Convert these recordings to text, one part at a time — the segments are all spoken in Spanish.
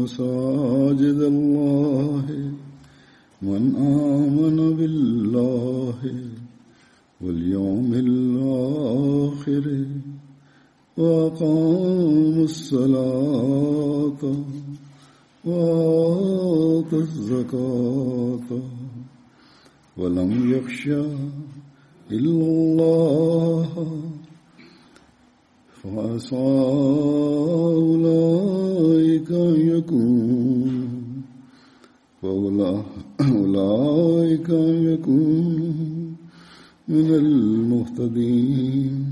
مساجد الله من آمن بالله واليوم الآخر وأقام الصلاة وآتى الزكاة. ولم يخشى إلا الله فعسى أولئك أن يكونوا فأولئك أن يكونوا من المهتدين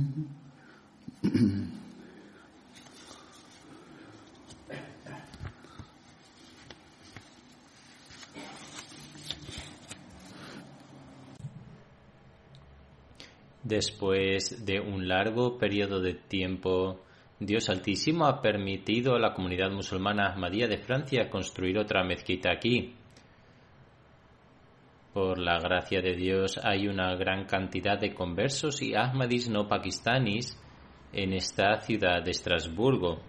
Después de un largo periodo de tiempo, Dios Altísimo ha permitido a la comunidad musulmana Ahmadía de Francia construir otra mezquita aquí. Por la gracia de Dios hay una gran cantidad de conversos y Ahmadis no pakistaníes en esta ciudad de Estrasburgo.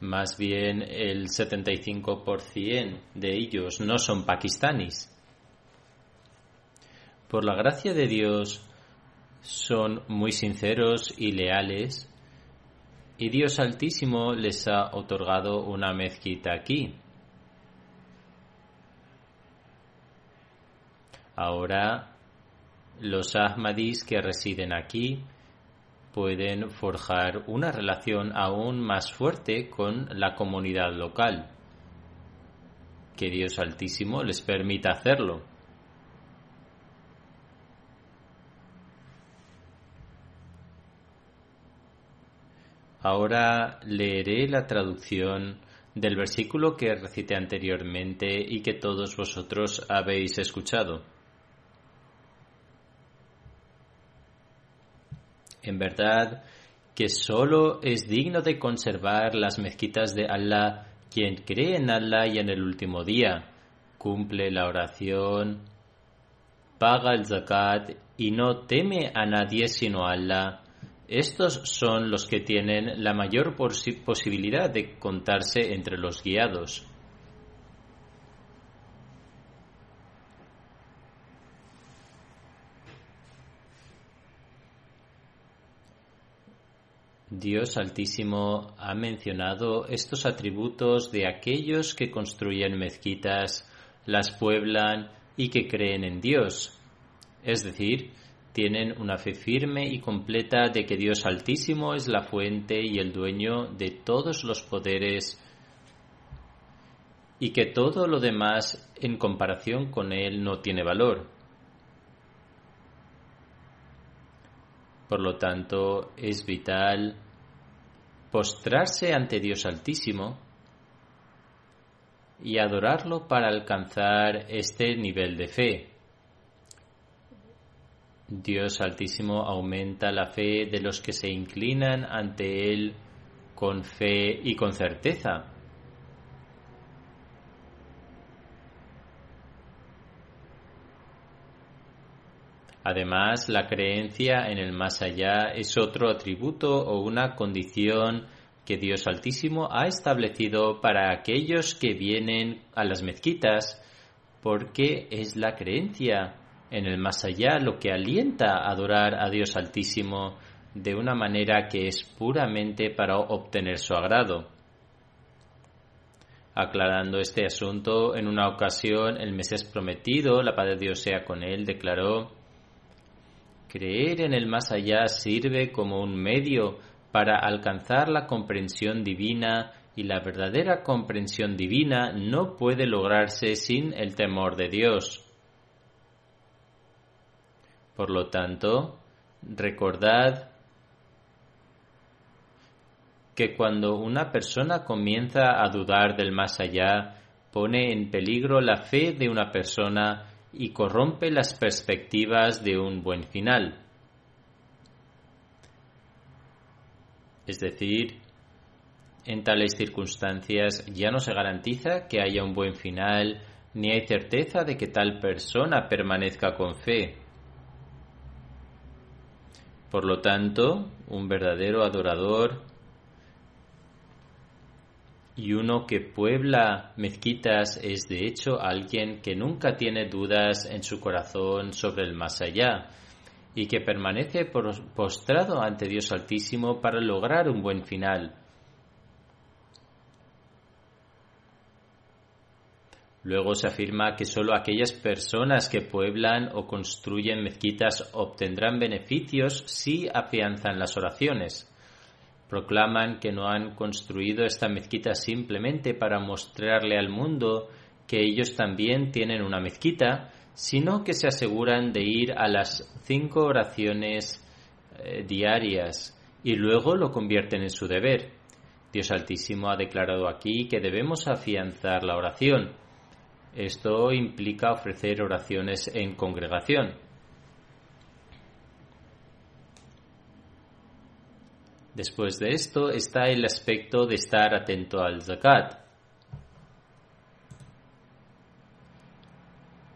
Más bien el 75% de ellos no son pakistaníes. Por la gracia de Dios son muy sinceros y leales y Dios Altísimo les ha otorgado una mezquita aquí. Ahora los Ahmadis que residen aquí pueden forjar una relación aún más fuerte con la comunidad local. Que Dios Altísimo les permita hacerlo. Ahora leeré la traducción del versículo que recité anteriormente y que todos vosotros habéis escuchado. En verdad que solo es digno de conservar las mezquitas de Allah quien cree en Allah y en el último día, cumple la oración, paga el zakat y no teme a nadie sino a Allah. Estos son los que tienen la mayor posibilidad de contarse entre los guiados. Dios Altísimo ha mencionado estos atributos de aquellos que construyen mezquitas, las pueblan y que creen en Dios. Es decir, tienen una fe firme y completa de que Dios Altísimo es la fuente y el dueño de todos los poderes y que todo lo demás en comparación con Él no tiene valor. Por lo tanto, es vital postrarse ante Dios Altísimo y adorarlo para alcanzar este nivel de fe. Dios Altísimo aumenta la fe de los que se inclinan ante Él con fe y con certeza. Además, la creencia en el más allá es otro atributo o una condición que Dios Altísimo ha establecido para aquellos que vienen a las mezquitas, porque es la creencia en el más allá lo que alienta a adorar a Dios Altísimo de una manera que es puramente para obtener su agrado. Aclarando este asunto, en una ocasión el Mesías prometido, la paz de Dios sea con él, declaró Creer en el más allá sirve como un medio para alcanzar la comprensión divina y la verdadera comprensión divina no puede lograrse sin el temor de Dios. Por lo tanto, recordad que cuando una persona comienza a dudar del más allá, pone en peligro la fe de una persona y corrompe las perspectivas de un buen final. Es decir, en tales circunstancias ya no se garantiza que haya un buen final, ni hay certeza de que tal persona permanezca con fe. Por lo tanto, un verdadero adorador y uno que puebla mezquitas es de hecho alguien que nunca tiene dudas en su corazón sobre el más allá y que permanece postrado ante Dios Altísimo para lograr un buen final. Luego se afirma que sólo aquellas personas que pueblan o construyen mezquitas obtendrán beneficios si afianzan las oraciones proclaman que no han construido esta mezquita simplemente para mostrarle al mundo que ellos también tienen una mezquita, sino que se aseguran de ir a las cinco oraciones eh, diarias y luego lo convierten en su deber. Dios Altísimo ha declarado aquí que debemos afianzar la oración. Esto implica ofrecer oraciones en congregación. Después de esto está el aspecto de estar atento al zakat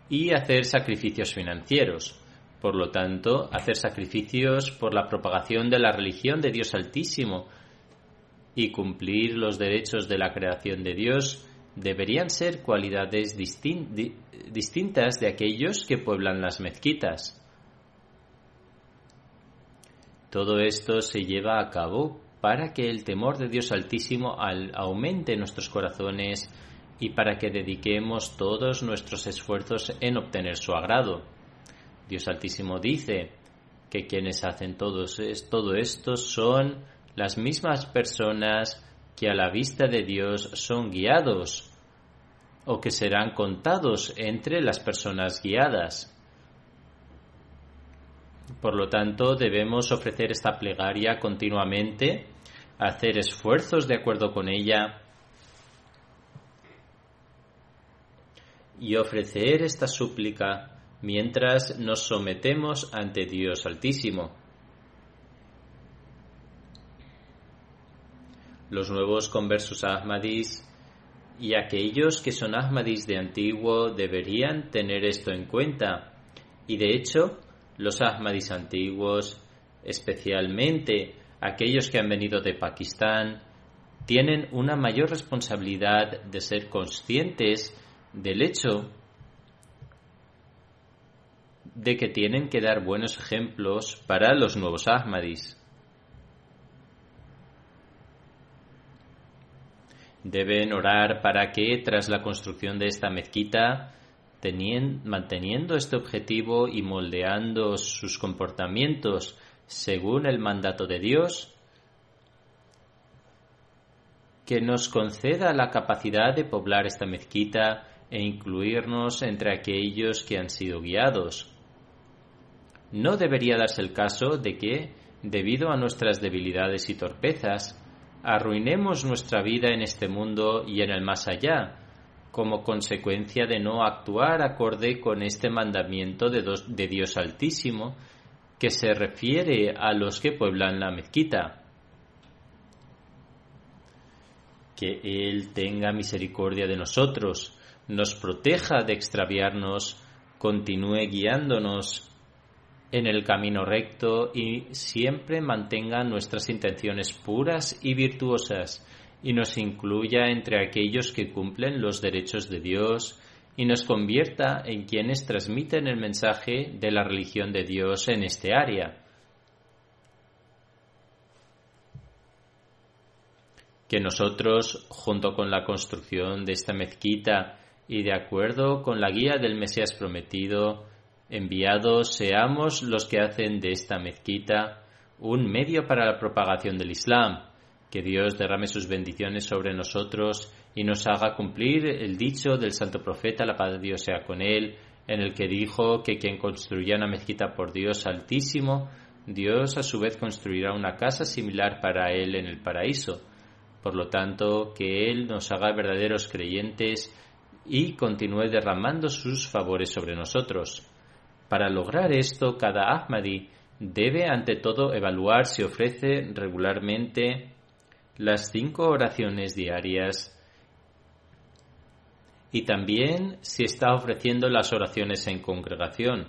y hacer sacrificios financieros. Por lo tanto, hacer sacrificios por la propagación de la religión de Dios Altísimo y cumplir los derechos de la creación de Dios deberían ser cualidades distintas de aquellos que pueblan las mezquitas. Todo esto se lleva a cabo para que el temor de Dios Altísimo aumente en nuestros corazones y para que dediquemos todos nuestros esfuerzos en obtener su agrado. Dios Altísimo dice que quienes hacen todo esto son las mismas personas que a la vista de Dios son guiados o que serán contados entre las personas guiadas. Por lo tanto, debemos ofrecer esta plegaria continuamente, hacer esfuerzos de acuerdo con ella y ofrecer esta súplica mientras nos sometemos ante Dios Altísimo. Los nuevos conversos Ahmadis y aquellos que son Ahmadis de antiguo deberían tener esto en cuenta y de hecho los Ahmadis antiguos, especialmente aquellos que han venido de Pakistán, tienen una mayor responsabilidad de ser conscientes del hecho de que tienen que dar buenos ejemplos para los nuevos Ahmadis. Deben orar para que, tras la construcción de esta mezquita, manteniendo este objetivo y moldeando sus comportamientos según el mandato de Dios, que nos conceda la capacidad de poblar esta mezquita e incluirnos entre aquellos que han sido guiados. No debería darse el caso de que, debido a nuestras debilidades y torpezas, arruinemos nuestra vida en este mundo y en el más allá, como consecuencia de no actuar acorde con este mandamiento de, de Dios Altísimo que se refiere a los que pueblan la mezquita. que Él tenga misericordia de nosotros, nos proteja de extraviarnos, continúe guiándonos en el camino recto y siempre mantenga nuestras intenciones puras y virtuosas y nos incluya entre aquellos que cumplen los derechos de Dios y nos convierta en quienes transmiten el mensaje de la religión de Dios en este área. Que nosotros, junto con la construcción de esta mezquita y de acuerdo con la guía del Mesías prometido, enviados seamos los que hacen de esta mezquita un medio para la propagación del Islam, que Dios derrame sus bendiciones sobre nosotros y nos haga cumplir el dicho del santo profeta, la paz de Dios sea con él, en el que dijo que quien construya una mezquita por Dios altísimo, Dios a su vez construirá una casa similar para él en el paraíso. Por lo tanto, que Él nos haga verdaderos creyentes y continúe derramando sus favores sobre nosotros. Para lograr esto, cada Ahmadi debe ante todo evaluar si ofrece regularmente las cinco oraciones diarias y también si está ofreciendo las oraciones en congregación.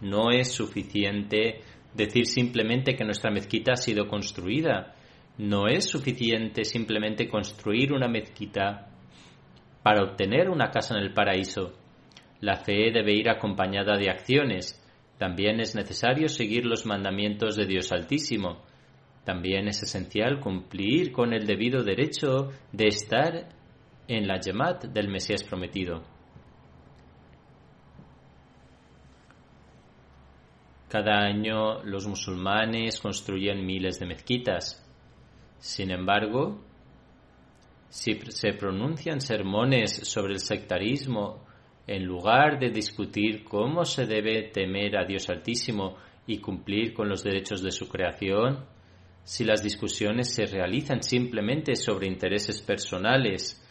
No es suficiente decir simplemente que nuestra mezquita ha sido construida. No es suficiente simplemente construir una mezquita para obtener una casa en el paraíso. La fe debe ir acompañada de acciones. También es necesario seguir los mandamientos de Dios Altísimo también es esencial cumplir con el debido derecho de estar en la Yemat del Mesías prometido. Cada año los musulmanes construyen miles de mezquitas. Sin embargo, si se pronuncian sermones sobre el sectarismo en lugar de discutir cómo se debe temer a Dios Altísimo y cumplir con los derechos de su creación, si las discusiones se realizan simplemente sobre intereses personales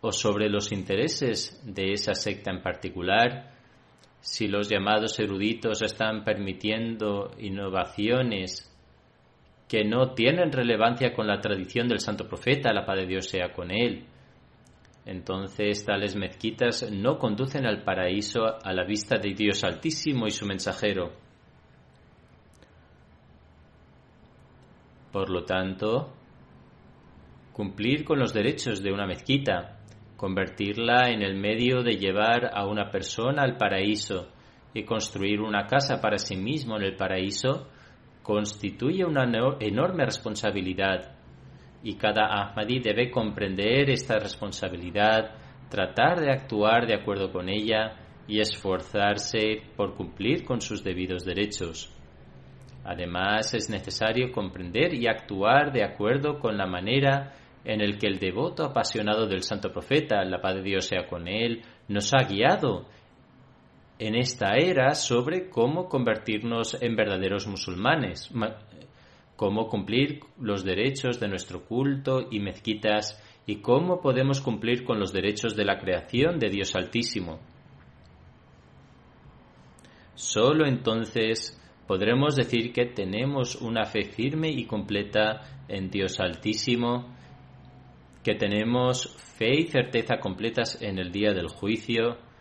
o sobre los intereses de esa secta en particular, si los llamados eruditos están permitiendo innovaciones que no tienen relevancia con la tradición del santo profeta, la paz de Dios sea con él, entonces tales mezquitas no conducen al paraíso a la vista de Dios Altísimo y su mensajero. Por lo tanto, cumplir con los derechos de una mezquita, convertirla en el medio de llevar a una persona al paraíso y construir una casa para sí mismo en el paraíso, constituye una enorme responsabilidad y cada Ahmadi debe comprender esta responsabilidad, tratar de actuar de acuerdo con ella y esforzarse por cumplir con sus debidos derechos. Además, es necesario comprender y actuar de acuerdo con la manera en el que el devoto apasionado del santo profeta, la paz de Dios sea con él, nos ha guiado en esta era sobre cómo convertirnos en verdaderos musulmanes, cómo cumplir los derechos de nuestro culto y mezquitas y cómo podemos cumplir con los derechos de la creación de Dios Altísimo. Solo entonces podremos decir que tenemos una fe firme y completa en Dios Altísimo, que tenemos fe y certeza completas en el día del juicio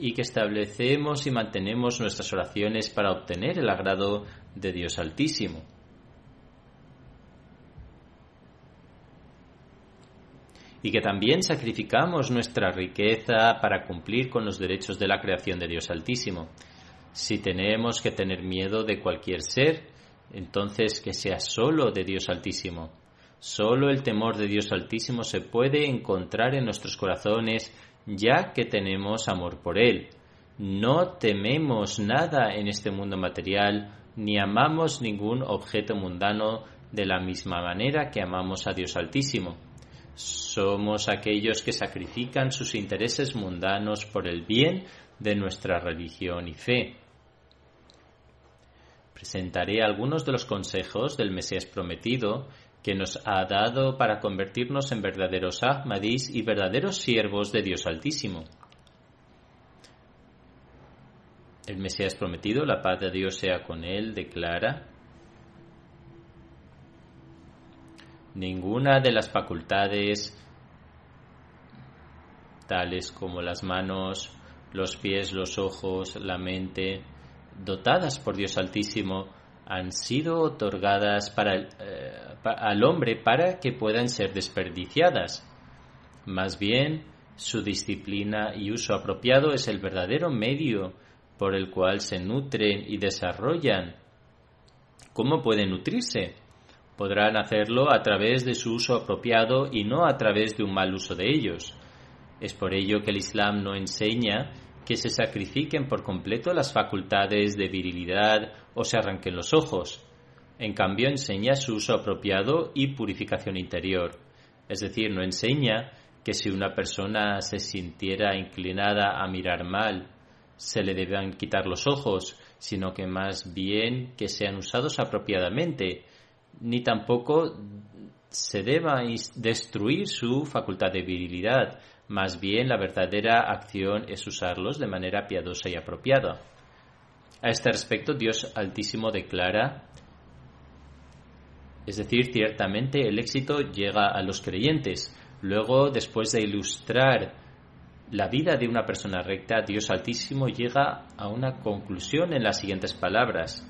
y que establecemos y mantenemos nuestras oraciones para obtener el agrado de Dios Altísimo. y que también sacrificamos nuestra riqueza para cumplir con los derechos de la creación de Dios Altísimo. Si tenemos que tener miedo de cualquier ser, entonces que sea solo de Dios Altísimo. Solo el temor de Dios Altísimo se puede encontrar en nuestros corazones ya que tenemos amor por Él. No tememos nada en este mundo material, ni amamos ningún objeto mundano de la misma manera que amamos a Dios Altísimo. Somos aquellos que sacrifican sus intereses mundanos por el bien de nuestra religión y fe. Presentaré algunos de los consejos del Mesías prometido que nos ha dado para convertirnos en verdaderos Ahmadis y verdaderos siervos de Dios Altísimo. El Mesías prometido, la paz de Dios sea con él, declara, Ninguna de las facultades, tales como las manos, los pies, los ojos, la mente, dotadas por Dios Altísimo, han sido otorgadas para eh, al hombre para que puedan ser desperdiciadas. Más bien, su disciplina y uso apropiado es el verdadero medio por el cual se nutren y desarrollan. ¿Cómo pueden nutrirse? Podrán hacerlo a través de su uso apropiado y no a través de un mal uso de ellos. Es por ello que el Islam no enseña que se sacrifiquen por completo las facultades de virilidad o se arranquen los ojos. En cambio, enseña su uso apropiado y purificación interior. Es decir, no enseña que si una persona se sintiera inclinada a mirar mal, se le deban quitar los ojos, sino que más bien que sean usados apropiadamente, ni tampoco se deba destruir su facultad de virilidad, más bien la verdadera acción es usarlos de manera piadosa y apropiada. A este respecto, Dios Altísimo declara es decir, ciertamente el éxito llega a los creyentes. Luego, después de ilustrar la vida de una persona recta, Dios Altísimo llega a una conclusión en las siguientes palabras.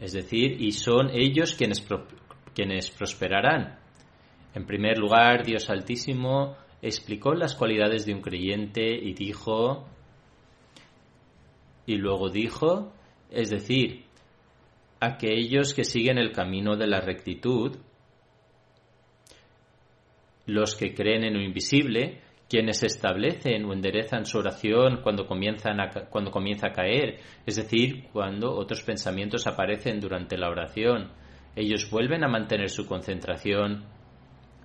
Es decir, y son ellos quienes, quienes prosperarán. En primer lugar, Dios Altísimo explicó las cualidades de un creyente y dijo, y luego dijo, es decir, aquellos que siguen el camino de la rectitud, los que creen en lo invisible, quienes establecen o enderezan su oración cuando, comienzan cuando comienza a caer, es decir, cuando otros pensamientos aparecen durante la oración. Ellos vuelven a mantener su concentración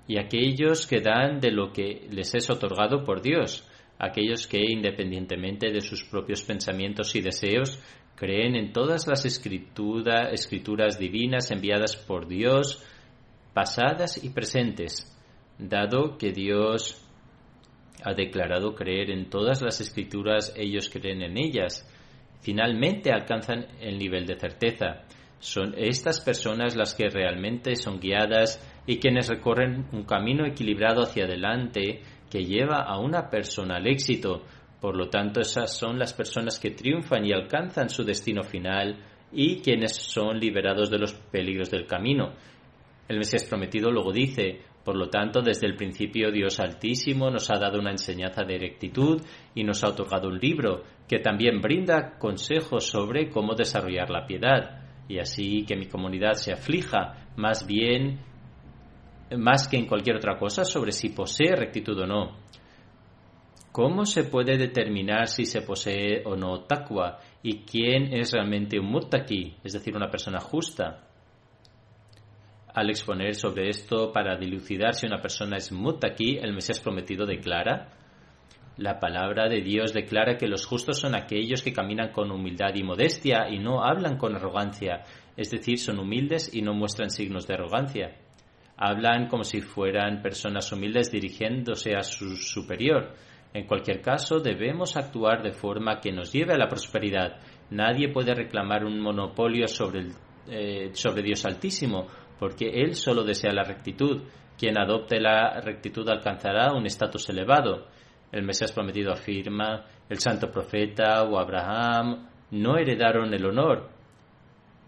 y aquellos que dan de lo que les es otorgado por Dios, aquellos que, independientemente de sus propios pensamientos y deseos, creen en todas las escrituras divinas enviadas por Dios, pasadas y presentes, dado que Dios ha declarado creer en todas las escrituras, ellos creen en ellas. Finalmente alcanzan el nivel de certeza. Son estas personas las que realmente son guiadas y quienes recorren un camino equilibrado hacia adelante que lleva a una persona al éxito, por lo tanto, esas son las personas que triunfan y alcanzan su destino final y quienes son liberados de los peligros del camino. El Mesías prometido luego dice, por lo tanto, desde el principio Dios Altísimo nos ha dado una enseñanza de rectitud y nos ha otorgado un libro que también brinda consejos sobre cómo desarrollar la piedad, y así que mi comunidad se aflija más bien, más que en cualquier otra cosa, sobre si posee rectitud o no. ¿Cómo se puede determinar si se posee o no taqwa y quién es realmente un muttaqi, es decir, una persona justa? Al exponer sobre esto para dilucidar si una persona es muttaqi, el Mesías prometido declara la palabra de Dios declara que los justos son aquellos que caminan con humildad y modestia y no hablan con arrogancia, es decir, son humildes y no muestran signos de arrogancia. Hablan como si fueran personas humildes dirigiéndose a su superior. En cualquier caso, debemos actuar de forma que nos lleve a la prosperidad. Nadie puede reclamar un monopolio sobre, eh, sobre Dios Altísimo, porque Él solo desea la rectitud. Quien adopte la rectitud alcanzará un estatus elevado. El Mesías prometido afirma, el santo profeta o Abraham no heredaron el honor.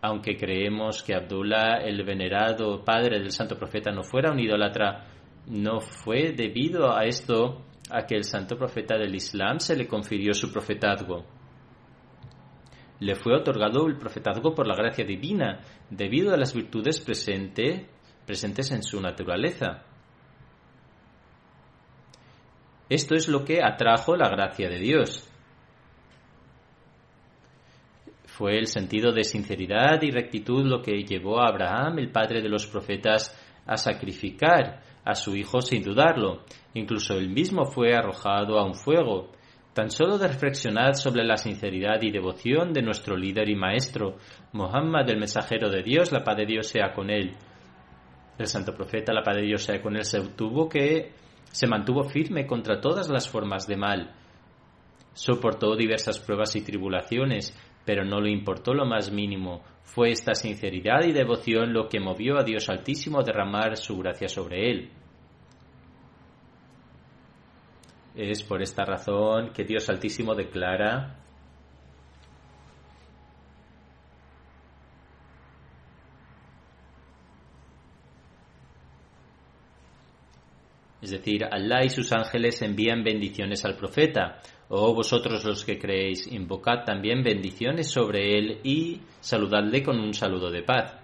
Aunque creemos que Abdullah, el venerado padre del santo profeta, no fuera un idólatra, no fue debido a esto a que el santo profeta del Islam se le confirió su profetazgo. Le fue otorgado el profetazgo por la gracia divina, debido a las virtudes presentes en su naturaleza. Esto es lo que atrajo la gracia de Dios. Fue el sentido de sinceridad y rectitud lo que llevó a Abraham, el padre de los profetas, a sacrificar a su hijo sin dudarlo. Incluso él mismo fue arrojado a un fuego. Tan solo de reflexionar sobre la sinceridad y devoción de nuestro líder y maestro, Muhammad, el mensajero de Dios, la paz de Dios sea con él. El santo profeta, la paz de Dios sea con él, se tuvo que se mantuvo firme contra todas las formas de mal. Soportó diversas pruebas y tribulaciones, pero no le importó lo más mínimo. Fue esta sinceridad y devoción lo que movió a Dios Altísimo a derramar su gracia sobre él. Es por esta razón que Dios Altísimo declara Es decir, Allah y sus ángeles envían bendiciones al profeta. Oh vosotros los que creéis, invocad también bendiciones sobre él y saludadle con un saludo de paz.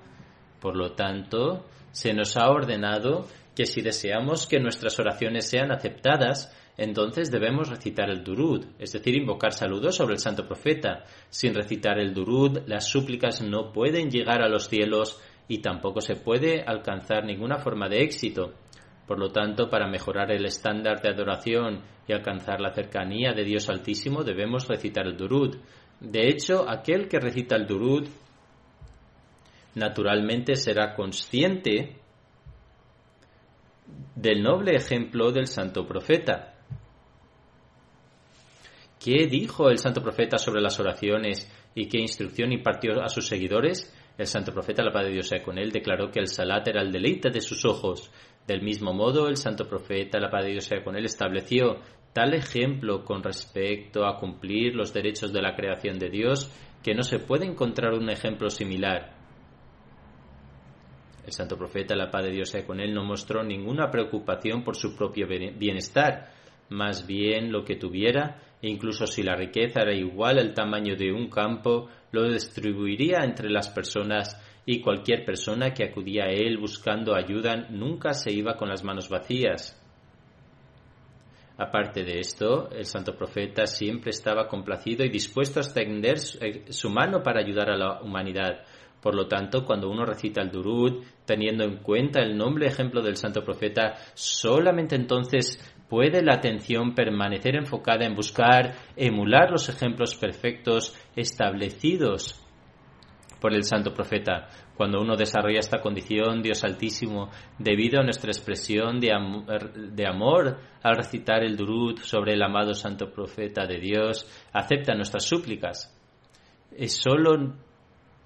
Por lo tanto, se nos ha ordenado que si deseamos que nuestras oraciones sean aceptadas, entonces debemos recitar el durud, es decir, invocar saludos sobre el santo profeta. Sin recitar el durud, las súplicas no pueden llegar a los cielos y tampoco se puede alcanzar ninguna forma de éxito. Por lo tanto, para mejorar el estándar de adoración alcanzar la cercanía de Dios Altísimo, debemos recitar el Durud. De hecho, aquel que recita el Durud naturalmente será consciente del noble ejemplo del santo profeta. ¿Qué dijo el santo profeta sobre las oraciones y qué instrucción impartió a sus seguidores? El santo profeta, la paz de Dios con él, declaró que el salat era el deleite de sus ojos del mismo modo, el santo profeta, la paz de Dios sea con él, estableció tal ejemplo con respecto a cumplir los derechos de la creación de Dios que no se puede encontrar un ejemplo similar. El santo profeta, la paz de Dios sea con él, no mostró ninguna preocupación por su propio bienestar, más bien lo que tuviera, incluso si la riqueza era igual al tamaño de un campo, lo distribuiría entre las personas y cualquier persona que acudía a él buscando ayuda nunca se iba con las manos vacías. Aparte de esto, el santo profeta siempre estaba complacido y dispuesto a extender eh, su mano para ayudar a la humanidad. Por lo tanto, cuando uno recita el Durud, teniendo en cuenta el nombre ejemplo del santo profeta, solamente entonces puede la atención permanecer enfocada en buscar emular los ejemplos perfectos establecidos por el santo profeta. Cuando uno desarrolla esta condición, Dios Altísimo, debido a nuestra expresión de, amor al recitar el durud sobre el amado santo profeta de Dios, acepta nuestras súplicas. Es solo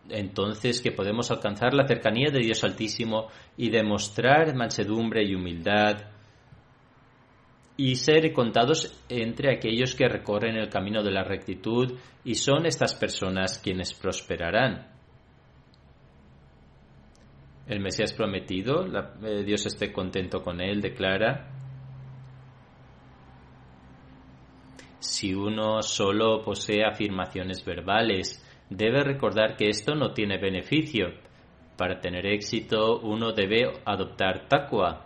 entonces que podemos alcanzar la cercanía de Dios Altísimo y demostrar mansedumbre y humildad y ser contados entre aquellos que recorren el camino de la rectitud y son estas personas quienes prosperarán el Mesías prometido, eh, Dios esté contento con él, declara, si uno solo posee afirmaciones verbales, debe recordar que esto no tiene beneficio. Para tener éxito, uno debe adoptar taqwa.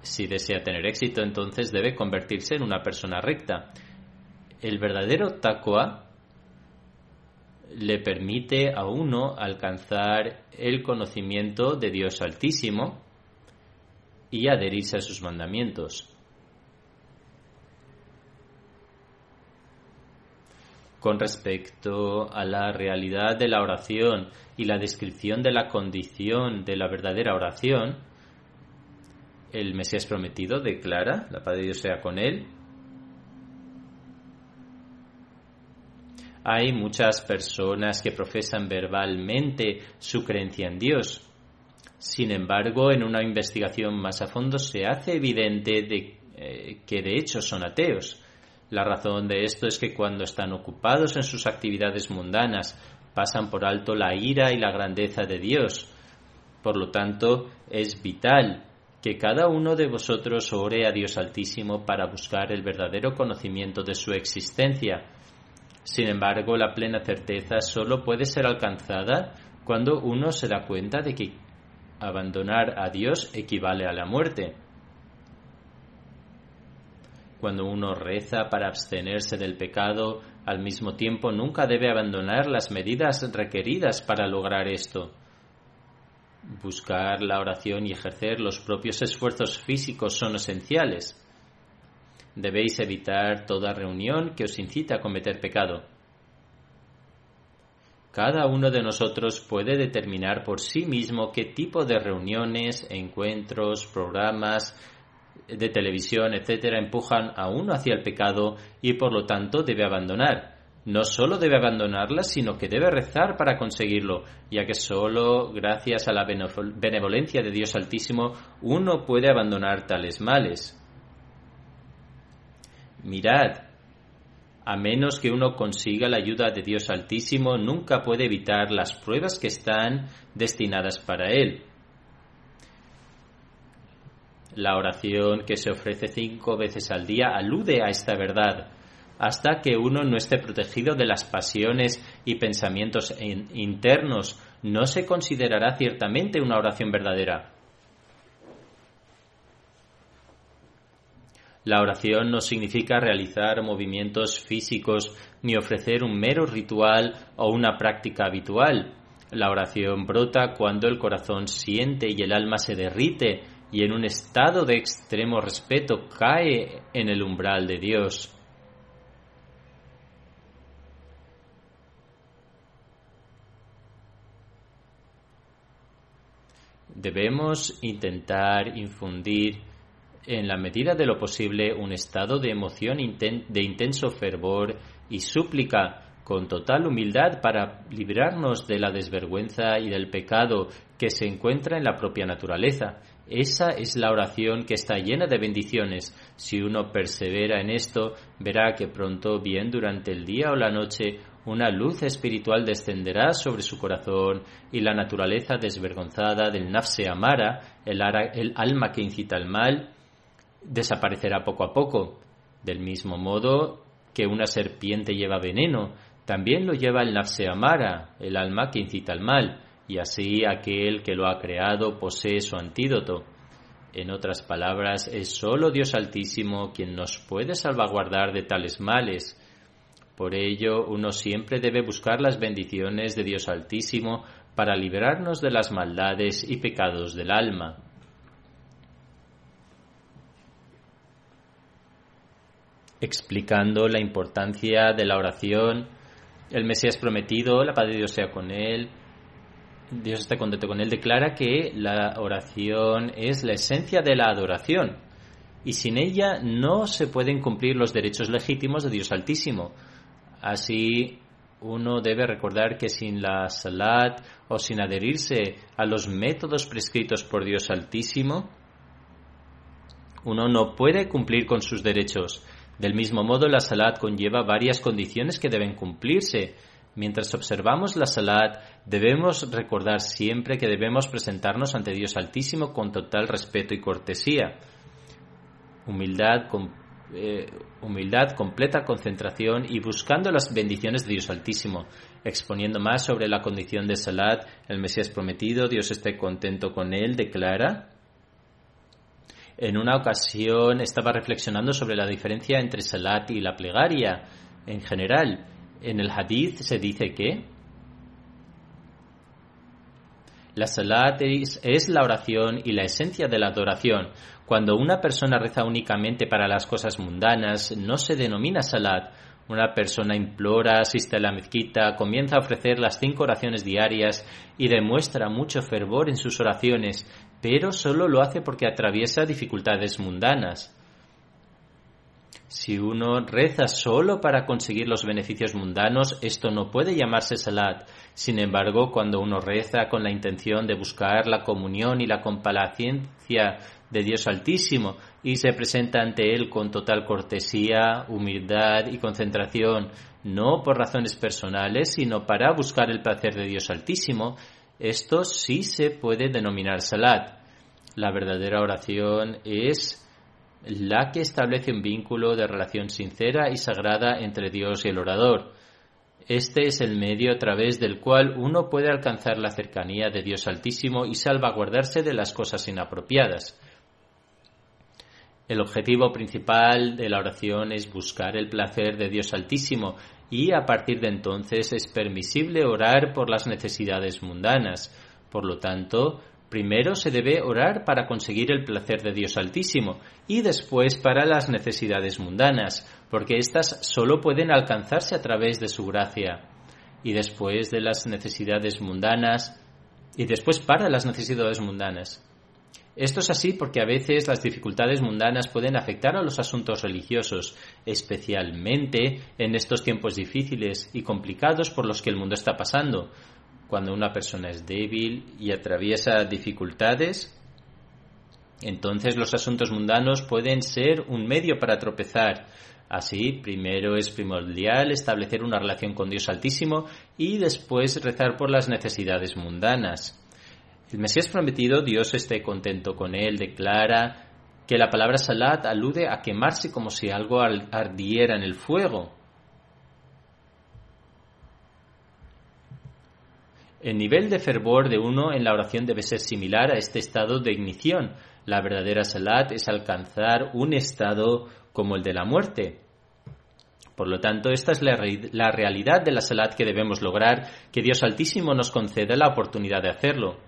Si desea tener éxito, entonces debe convertirse en una persona recta. El verdadero taqwa le permite a uno alcanzar el conocimiento de Dios Altísimo y adherirse a sus mandamientos. Con respecto a la realidad de la oración y la descripción de la condición de la verdadera oración, el Mesías prometido declara, la paz de Dios sea con él, Hay muchas personas que profesan verbalmente su creencia en Dios. Sin embargo, en una investigación más a fondo se hace evidente de, eh, que de hecho son ateos. La razón de esto es que cuando están ocupados en sus actividades mundanas pasan por alto la ira y la grandeza de Dios. Por lo tanto, es vital que cada uno de vosotros ore a Dios Altísimo para buscar el verdadero conocimiento de su existencia sin embargo, la plena certeza solo puede ser alcanzada cuando uno se da cuenta de que abandonar a Dios equivale a la muerte. Cuando uno reza para abstenerse del pecado, al mismo tiempo nunca debe abandonar las medidas requeridas para lograr esto. Buscar la oración y ejercer los propios esfuerzos físicos son esenciales. Debéis evitar toda reunión que os incite a cometer pecado. Cada uno de nosotros puede determinar por sí mismo qué tipo de reuniones, encuentros, programas de televisión, etcétera, empujan a uno hacia el pecado y por lo tanto debe abandonar. no solo debe abandonarlas, sino que debe rezar para conseguirlo, ya que solo gracias a la benevolencia de Dios Altísimo uno puede abandonar tales males. Mirad, a menos que uno consiga la ayuda de Dios Altísimo, nunca puede evitar las pruebas que están destinadas para él. La oración que se ofrece cinco veces al día alude a esta verdad. Hasta que uno no esté protegido de las pasiones y pensamientos internos, no se considerará ciertamente una oración verdadera. La oración no significa realizar movimientos físicos ni ofrecer un mero ritual o una práctica habitual. La oración brota cuando el corazón siente y el alma se derrite y en un estado de extremo respeto cae en el umbral de Dios. Debemos intentar infundir en la medida de lo posible un estado de emoción de intenso fervor y súplica con total humildad para librarnos de la desvergüenza y del pecado que se encuentra en la propia naturaleza esa es la oración que está llena de bendiciones. Si uno persevera en esto, verá que pronto, bien durante el día o la noche, una luz espiritual descenderá sobre su corazón y la naturaleza desvergonzada del nafse amara, el, el alma que incita al mal, desaparecerá poco a poco. Del mismo modo que una serpiente lleva veneno, también lo lleva el nafse amara, el alma que incita al mal y así aquel que lo ha creado posee su antídoto. En otras palabras, es solo Dios Altísimo quien nos puede salvaguardar de tales males. Por ello, uno siempre debe buscar las bendiciones de Dios Altísimo para liberarnos de las maldades y pecados del alma. Explicando la importancia de la oración, el Mesías prometido, la paz de Dios sea con él, Dios está contento con él, declara que la oración es la esencia de la adoración y sin ella no se pueden cumplir los derechos legítimos de Dios Altísimo. Así, uno debe recordar que sin la salat o sin adherirse a los métodos prescritos por Dios Altísimo, uno no puede cumplir con sus derechos. Del mismo modo, la salat conlleva varias condiciones que deben cumplirse Mientras observamos la salat, debemos recordar siempre que debemos presentarnos ante Dios Altísimo con total respeto y cortesía. Humildad, eh, humildad, completa concentración y buscando las bendiciones de Dios Altísimo. Exponiendo más sobre la condición de salat, el Mesías prometido, Dios esté contento con él, declara. En una ocasión estaba reflexionando sobre la diferencia entre salat y la plegaria en general en el hadith se dice que la salat es, la oración y la esencia de la adoración. Cuando una persona reza únicamente para las cosas mundanas, no se denomina salat. Una persona implora, asiste a la mezquita, comienza a ofrecer las cinco oraciones diarias y demuestra mucho fervor en sus oraciones, pero solo lo hace porque atraviesa dificultades mundanas. Si uno reza solo para conseguir los beneficios mundanos, esto no puede llamarse salat. Sin embargo, cuando uno reza con la intención de buscar la comunión y la complacencia de Dios Altísimo y se presenta ante Él con total cortesía, humildad y concentración, no por razones personales, sino para buscar el placer de Dios Altísimo, esto sí se puede denominar salat. La verdadera oración es la que establece un vínculo de relación sincera y sagrada entre Dios y el orador. Este es el medio a través del cual uno puede alcanzar la cercanía de Dios Altísimo y salvaguardarse de las cosas inapropiadas. El objetivo principal de la oración es buscar el placer de Dios Altísimo y a partir de entonces es permisible orar por las necesidades mundanas. Por lo tanto, Primero se debe orar para conseguir el placer de Dios Altísimo y después para las necesidades mundanas, porque éstas solo pueden alcanzarse a través de su gracia. Y después de las necesidades mundanas, y después para las necesidades mundanas. Esto es así porque a veces las dificultades mundanas pueden afectar a los asuntos religiosos, especialmente en estos tiempos difíciles y complicados por los que el mundo está pasando. Cuando una persona es débil y atraviesa dificultades, entonces los asuntos mundanos pueden ser un medio para tropezar. Así, primero es primordial establecer una relación con Dios Altísimo y después rezar por las necesidades mundanas. El Mesías prometido, Dios esté contento con él, declara que la palabra salat alude a quemarse como si algo ardiera en el fuego. El nivel de fervor de uno en la oración debe ser similar a este estado de ignición. La verdadera salat es alcanzar un estado como el de la muerte. Por lo tanto, esta es la, realidad de la salat que debemos lograr, que Dios Altísimo nos conceda la oportunidad de hacerlo.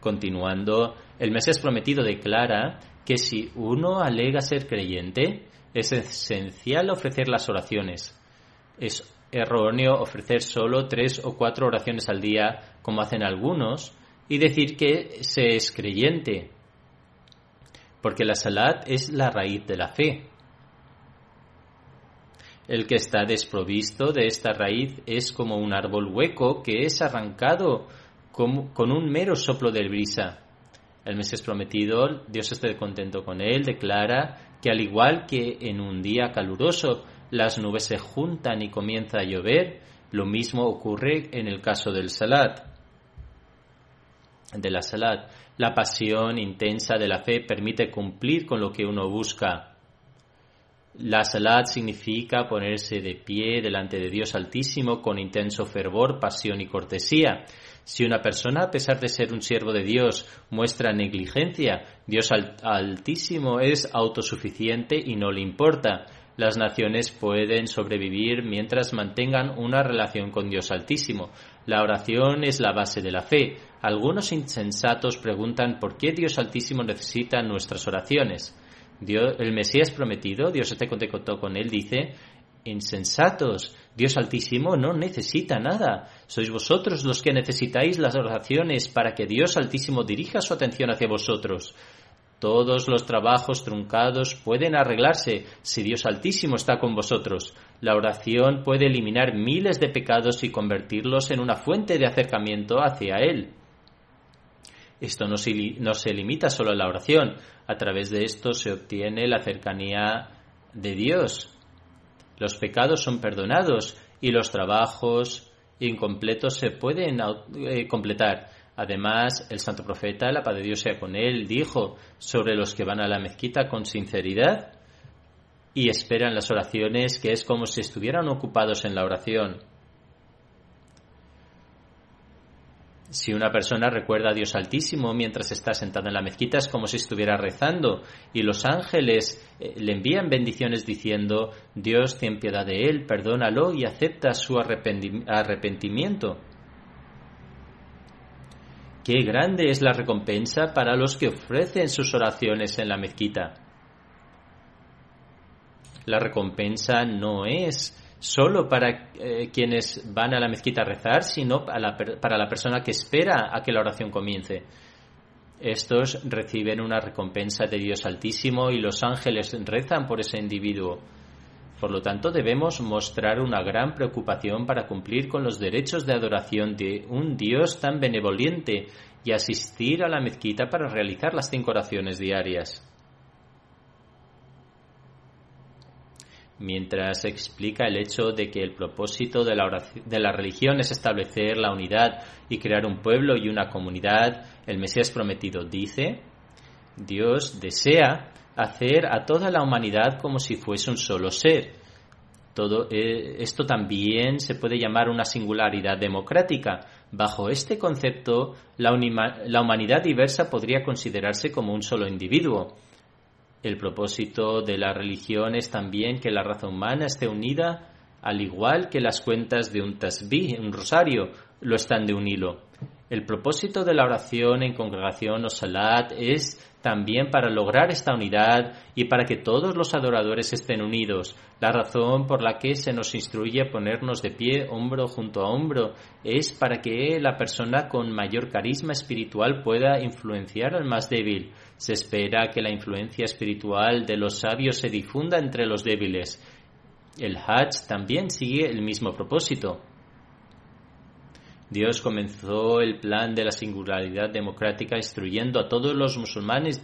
Continuando, el Mesías prometido declara que si uno alega ser creyente, es esencial ofrecer las oraciones. Es erróneo ofrecer solo tres o cuatro oraciones al día, como hacen algunos, y decir que se es creyente, porque la salat es la raíz de la fe. El que está desprovisto de esta raíz es como un árbol hueco que es arrancado con, un mero soplo de brisa. El Mesías prometido, Dios esté contento con él, declara que al igual que en un día caluroso las nubes se juntan y comienza a llover, lo mismo ocurre en el caso del salat. De la salat, la pasión intensa de la fe permite cumplir con lo que uno busca. La salat significa ponerse de pie delante de Dios Altísimo con intenso fervor, pasión y cortesía. Si una persona, a pesar de ser un siervo de Dios, muestra negligencia, Dios Altísimo es autosuficiente y no le importa las naciones pueden sobrevivir mientras mantengan una relación con Dios Altísimo. La oración es la base de la fe. Algunos insensatos preguntan por qué Dios Altísimo necesita nuestras oraciones. Dios, el Mesías prometido, Dios te contó con él, dice, insensatos, Dios Altísimo no necesita nada. Sois vosotros los que necesitáis las oraciones para que Dios Altísimo dirija su atención hacia vosotros. Todos los trabajos truncados pueden arreglarse si Dios Altísimo está con vosotros. La oración puede eliminar miles de pecados y convertirlos en una fuente de acercamiento hacia Él. Esto no se, limita solo a la oración. A través de esto se obtiene la cercanía de Dios. Los pecados son perdonados y los trabajos incompletos se pueden eh, completar. Además, el santo profeta, la paz de Dios sea con él, dijo sobre los que van a la mezquita con sinceridad y esperan las oraciones, que es como si estuvieran ocupados en la oración. Si una persona recuerda a Dios Altísimo mientras está sentada en la mezquita es como si estuviera rezando y los ángeles eh, le envían bendiciones diciendo Dios ten piedad de él, perdónalo y acepta su arrepentimiento. Qué grande es la recompensa para los que ofrecen sus oraciones en la mezquita. La recompensa no es solo para eh, quienes van a la mezquita a rezar, sino para la, para la persona que espera a que la oración comience. Estos reciben una recompensa de Dios Altísimo y los ángeles rezan por ese individuo. Por lo tanto, debemos mostrar una gran preocupación para cumplir con los derechos de adoración de un Dios tan benevolente y asistir a la mezquita para realizar las cinco oraciones diarias. Mientras explica el hecho de que el propósito de la, de la religión es establecer la unidad y crear un pueblo y una comunidad, el Mesías prometido dice, Dios desea hacer a toda la humanidad como si fuese un solo ser. Todo eh, esto también se puede llamar una singularidad democrática. Bajo este concepto, la, la humanidad diversa podría considerarse como un solo individuo. El propósito de la religión es también que la raza humana esté unida, al igual que las cuentas de un tasbih, un rosario, lo están de un hilo. El propósito de la oración en congregación o salat es también para lograr esta unidad y para que todos los adoradores estén unidos. La razón por la que se nos instruye a ponernos de pie hombro junto a hombro es para que la persona con mayor carisma espiritual pueda influenciar al más débil. Se espera que la influencia espiritual de los sabios se difunda entre los débiles. El Hajj también sigue el mismo propósito. Dios comenzó el plan de la singularidad democrática instruyendo a todos los musulmanes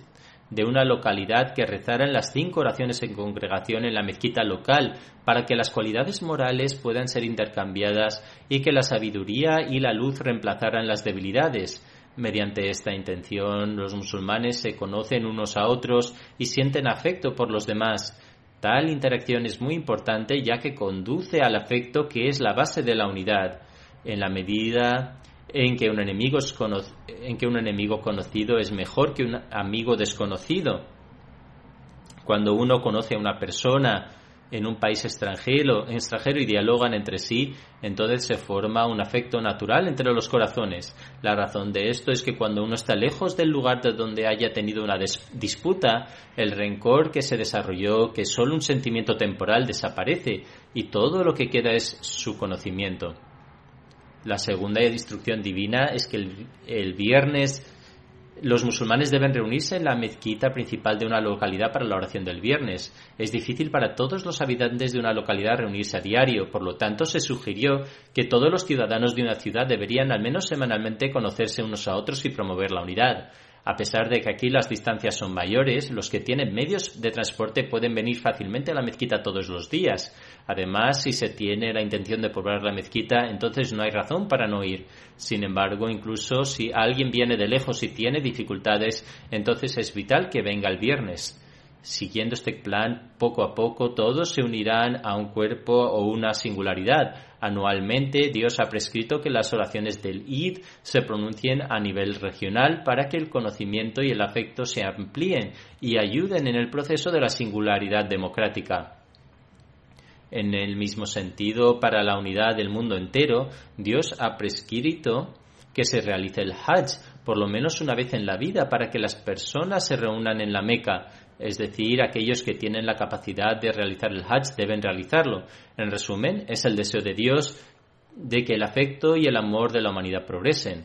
de una localidad que rezaran las cinco oraciones en congregación en la mezquita local para que las cualidades morales puedan ser intercambiadas y que la sabiduría y la luz reemplazaran las debilidades. Mediante esta intención, los musulmanes se conocen unos a otros y sienten afecto por los demás. Tal interacción es muy importante ya que conduce al afecto que es la base de la unidad en la medida en que un enemigo, es conocido es mejor que un amigo desconocido. Cuando uno conoce a una persona en un país extranjero, extranjero y dialogan entre sí, entonces se forma un afecto natural entre los corazones. La razón de esto es que cuando uno está lejos del lugar de donde haya tenido una disputa, el rencor que se desarrolló, que solo un sentimiento temporal, desaparece y todo lo que queda es su conocimiento. La segunda instrucción divina es que el, viernes los musulmanes deben reunirse en la mezquita principal de una localidad para la oración del viernes. Es difícil para todos los habitantes de una localidad reunirse a diario, por lo tanto se sugirió que todos los ciudadanos de una ciudad deberían al menos semanalmente conocerse unos a otros y promover la unidad. A pesar de que aquí las distancias son mayores, los que tienen medios de transporte pueden venir fácilmente a la mezquita todos los días. Además, si se tiene la intención de poblar la mezquita, entonces no hay razón para no ir. Sin embargo, incluso si alguien viene de lejos y tiene dificultades, entonces es vital que venga el viernes. Siguiendo este plan, poco a poco todos se unirán a un cuerpo o una singularidad. Anualmente Dios ha prescrito que las oraciones del Id se pronuncien a nivel regional para que el conocimiento y el afecto se amplíen y ayuden en el proceso de la singularidad democrática. En el mismo sentido, para la unidad del mundo entero, Dios ha prescrito que se realice el Hajj por lo menos una vez en la vida para que las personas se reúnan en la Meca es decir, aquellos que tienen la capacidad de realizar el Hajj deben realizarlo. En resumen, es el deseo de Dios de que el afecto y el amor de la humanidad progresen.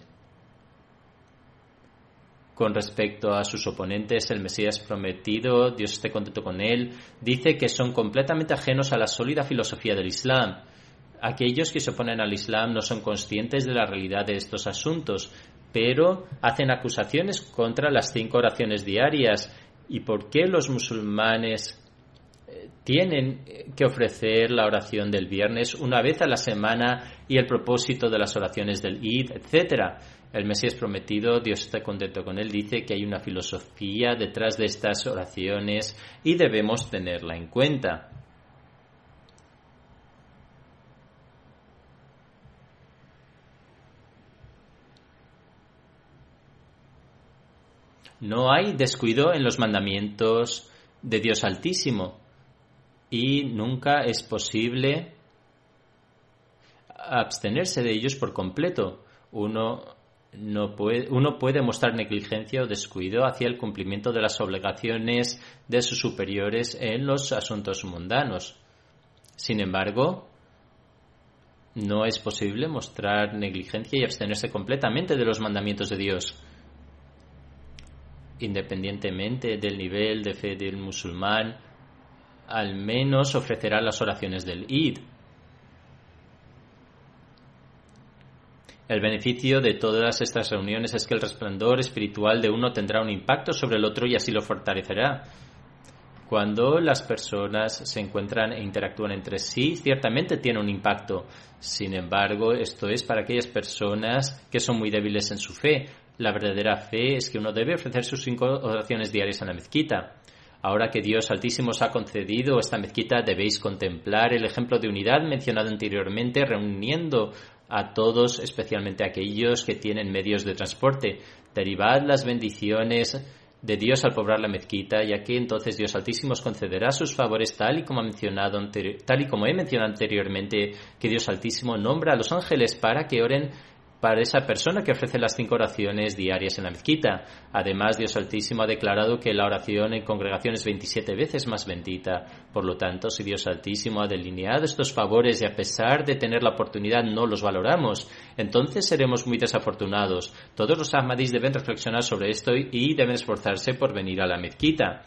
Con respecto a sus oponentes, el Mesías prometido, Dios esté contento con él, dice que son completamente ajenos a la sólida filosofía del Islam. Aquellos que se oponen al Islam no son conscientes de la realidad de estos asuntos, pero hacen acusaciones contra las cinco oraciones diarias y por qué los musulmanes eh, tienen que ofrecer la oración del viernes una vez a la semana y el propósito de las oraciones del Eid, etcétera. El Mesías prometido, Dios está contento con él, dice que hay una filosofía detrás de estas oraciones y debemos tenerla en cuenta. No hay descuido en los mandamientos de Dios Altísimo y nunca es posible abstenerse de ellos por completo. Uno, no puede, uno puede mostrar negligencia o descuido hacia el cumplimiento de las obligaciones de sus superiores en los asuntos mundanos. Sin embargo, no es posible mostrar negligencia y abstenerse completamente de los mandamientos de Dios independientemente del nivel de fe del musulmán, al menos ofrecerá las oraciones del Id. El beneficio de todas estas reuniones es que el resplandor espiritual de uno tendrá un impacto sobre el otro y así lo fortalecerá. Cuando las personas se encuentran e interactúan entre sí, ciertamente tiene un impacto. Sin embargo, esto es para aquellas personas que son muy débiles en su fe, la verdadera fe es que uno debe ofrecer sus cinco oraciones diarias en la mezquita. Ahora que Dios Altísimo os ha concedido esta mezquita, debéis contemplar el ejemplo de unidad mencionado anteriormente, reuniendo a todos, especialmente a aquellos que tienen medios de transporte. Derivad las bendiciones de Dios al poblar la mezquita, ya que entonces Dios Altísimo os concederá sus favores tal y como, ha mencionado, tal y como he mencionado anteriormente, que Dios Altísimo nombra a los ángeles para que oren para esa persona que ofrece las cinco oraciones diarias en la mezquita. Además, Dios Altísimo ha declarado que la oración en congregación es 27 veces más bendita. Por lo tanto, si Dios Altísimo ha delineado estos favores y a pesar de tener la oportunidad no los valoramos, entonces seremos muy desafortunados. Todos los Ahmadis deben reflexionar sobre esto y deben esforzarse por venir a la mezquita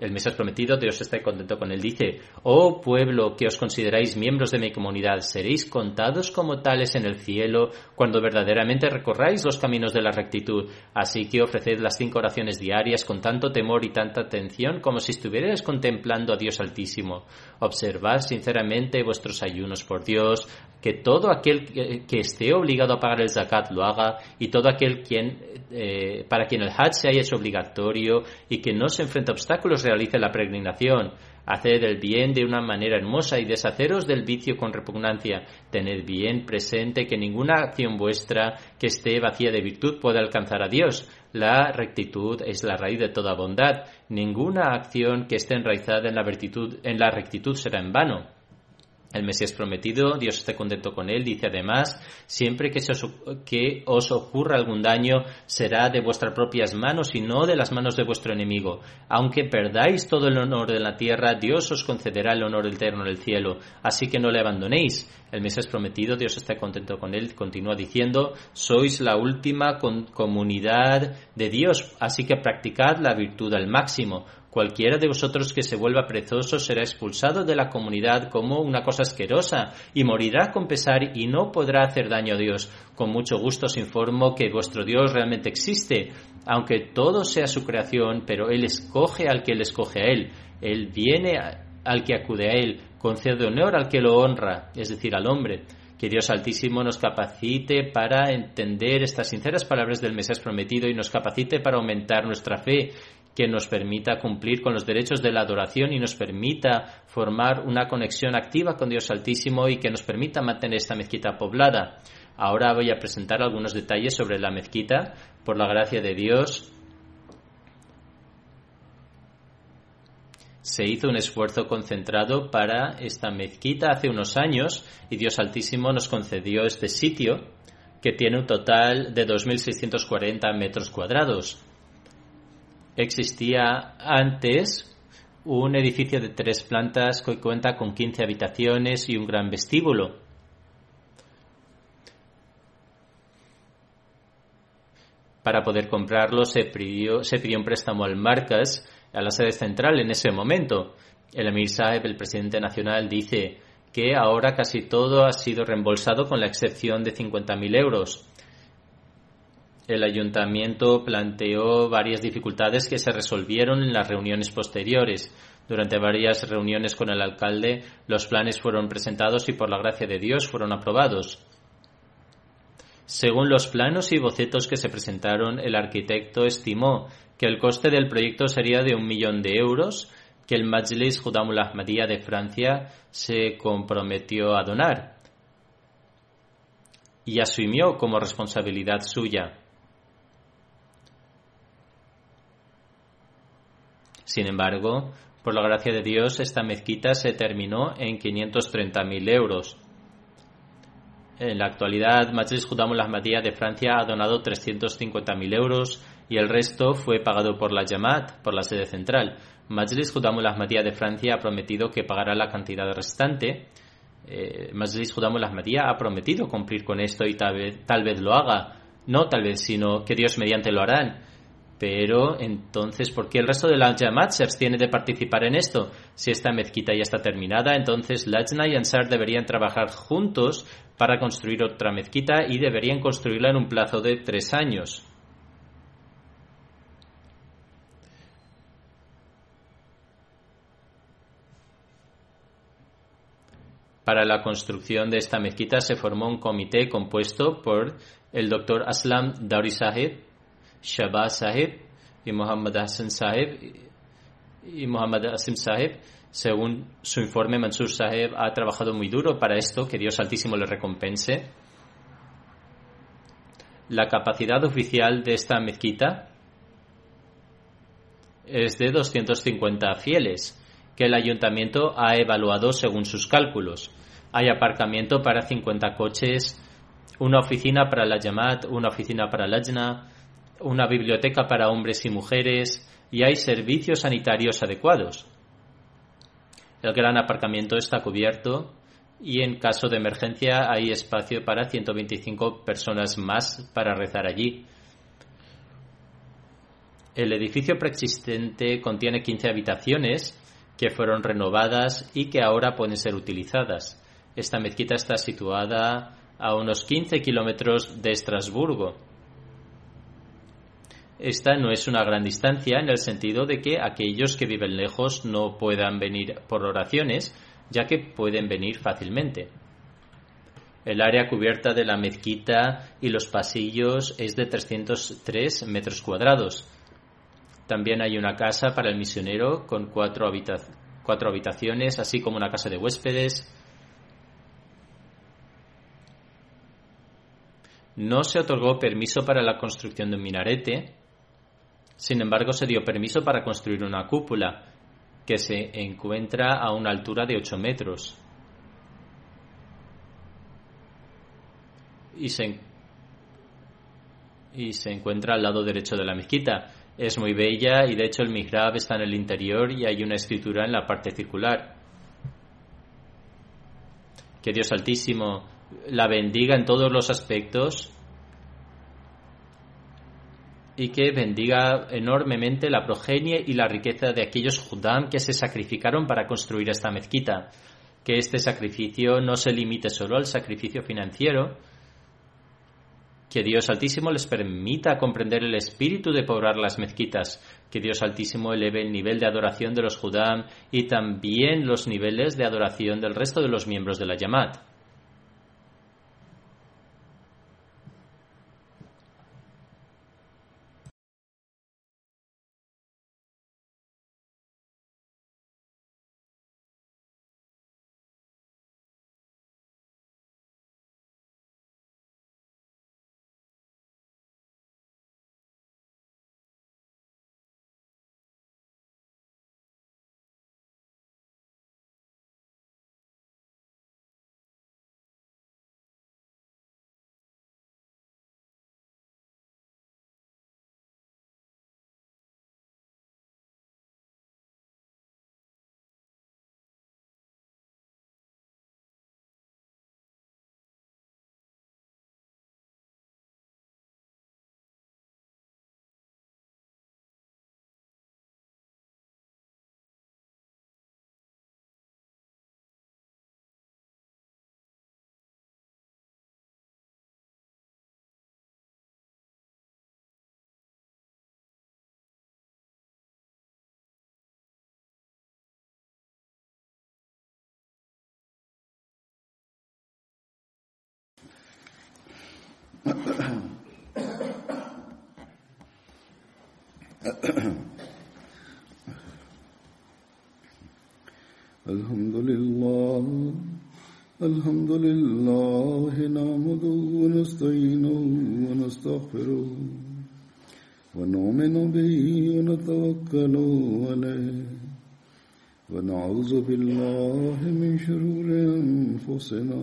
el Mesías prometido, Dios está contento con él. Dice, oh pueblo que os consideráis miembros de mi comunidad, seréis contados como tales en el cielo cuando verdaderamente recorráis los caminos de la rectitud. Así que ofreced las cinco oraciones diarias con tanto temor y tanta atención como si estuvierais contemplando a Dios Altísimo. Observad sinceramente vuestros ayunos por Dios, que todo aquel que esté obligado a pagar el zakat lo haga y todo aquel quien, eh, para quien el hajj sea es obligatorio y que no se enfrente a obstáculos realice la peregrinación. Haced el bien de una manera hermosa y deshaceros del vicio con repugnancia. Tened bien presente que ninguna acción vuestra que esté vacía de virtud puede alcanzar a Dios. La rectitud es la raíz de toda bondad. Ninguna acción que esté enraizada en la, en la rectitud será en vano el Mesías prometido, Dios esté contento con él, dice además, siempre que, os, que os ocurra algún daño será de vuestras propias manos y no de las manos de vuestro enemigo. Aunque perdáis todo el honor de la tierra, Dios os concederá el honor eterno en el cielo, así que no le abandonéis. El Mesías prometido, Dios esté contento con él, continúa diciendo, sois la última comunidad de Dios, así que practicad la virtud al máximo Cualquiera de vosotros que se vuelva prezoso será expulsado de la comunidad como una cosa asquerosa y morirá con pesar y no podrá hacer daño a Dios. Con mucho gusto os informo que vuestro Dios realmente existe, aunque todo sea su creación, pero Él escoge al que le escoge a Él. Él viene al que acude a Él, concede honor al que lo honra, es decir, al hombre. Que Dios Altísimo nos capacite para entender estas sinceras palabras del Mesías prometido y nos capacite para aumentar nuestra fe que nos permita cumplir con los derechos de la adoración y nos permita formar una conexión activa con Dios Altísimo y que nos permita mantener esta mezquita poblada. Ahora voy a presentar algunos detalles sobre la mezquita. Por la gracia de Dios, se hizo un esfuerzo concentrado para esta mezquita hace unos años y Dios Altísimo nos concedió este sitio que tiene un total de 2.640 metros cuadrados existía antes un edificio de tres plantas que cuenta con 15 habitaciones y un gran vestíbulo. Para poder comprarlo se pidió, un préstamo al Marcas, a la sede central en ese momento. El Emir Saeb, el presidente nacional, dice que ahora casi todo ha sido reembolsado con la excepción de 50.000 euros el ayuntamiento planteó varias dificultades que se resolvieron en las reuniones posteriores. Durante varias reuniones con el alcalde, los planes fueron presentados y por la gracia de Dios fueron aprobados. Según los planos y bocetos que se presentaron, el arquitecto estimó que el coste del proyecto sería de un millón de euros, que el Majlis Judamul Ahmadiyya de Francia se comprometió a donar y asumió como responsabilidad suya. Sin embargo, por la gracia de Dios, esta mezquita se terminó en 530.000 euros. En la actualidad, Majlis Judamul Ahmadiyya de Francia ha donado 350.000 euros y el resto fue pagado por la Yamat, por la sede central. Majlis Judamul Ahmadiyya de Francia ha prometido que pagará la cantidad restante. Eh, Majlis Judamul ha prometido cumplir con esto y tal vez, tal vez lo haga. No tal vez, sino que Dios mediante lo harán. Pero entonces, ¿por qué el resto de la Jamaat se abstiene de participar en esto? Si esta mezquita ya está terminada, entonces Lajna y Ansar deberían trabajar juntos para construir otra mezquita y deberían construirla en un plazo de tres años. Para la construcción de esta mezquita se formó un comité compuesto por el doctor Aslam Dauri Shabazz Sahib y Muhammad Hassan Sahib y Muhammad Asim Sahib. Según su informe, Mansur Sahib ha trabajado muy duro para esto, que Dios Altísimo le recompense. La capacidad oficial de esta mezquita es de 250 fieles, que el ayuntamiento ha evaluado según sus cálculos. Hay aparcamiento para 50 coches una oficina para la Yamat, una oficina para la Ajna, una biblioteca para hombres y mujeres y hay servicios sanitarios adecuados. El gran aparcamiento está cubierto y en caso de emergencia hay espacio para 125 personas más para rezar allí. El edificio preexistente contiene 15 habitaciones que fueron renovadas y que ahora pueden ser utilizadas. Esta mezquita está situada a unos 15 kilómetros de Estrasburgo. Esta no es una gran distancia en el sentido de que aquellos que viven lejos no puedan venir por oraciones, ya que pueden venir fácilmente. El área cubierta de la mezquita y los pasillos es de 303 metros cuadrados. También hay una casa para el misionero con cuatro, cuatro habitaciones, así como una casa de huéspedes. No se otorgó permiso para la construcción de un minarete, sin embargo se dio permiso para construir una cúpula que se encuentra a una altura de 8 metros. Y se, y se encuentra al lado derecho de la mezquita. Es muy bella y de hecho el mihrab está en el interior y hay una escritura en la parte circular. Que Dios Altísimo la bendiga en todos los aspectos y que bendiga enormemente la progenie y la riqueza de aquellos judám que se sacrificaron para construir esta mezquita. Que este sacrificio no se limite solo al sacrificio financiero, que Dios Altísimo les permita comprender el espíritu de poblar las mezquitas, que Dios Altísimo eleve el nivel de adoración de los Judam y también los niveles de adoración del resto de los miembros de la Yamat. الحمد لله الحمد لله نعمده ونستعينه ونستغفره ونؤمن به ونتوكل عليه. ونعوذ بالله من شرور أنفسنا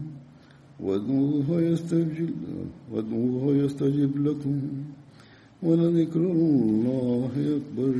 وادعوه يستجب, وادعوه يستجب لكم. ولذكر الله أكبر.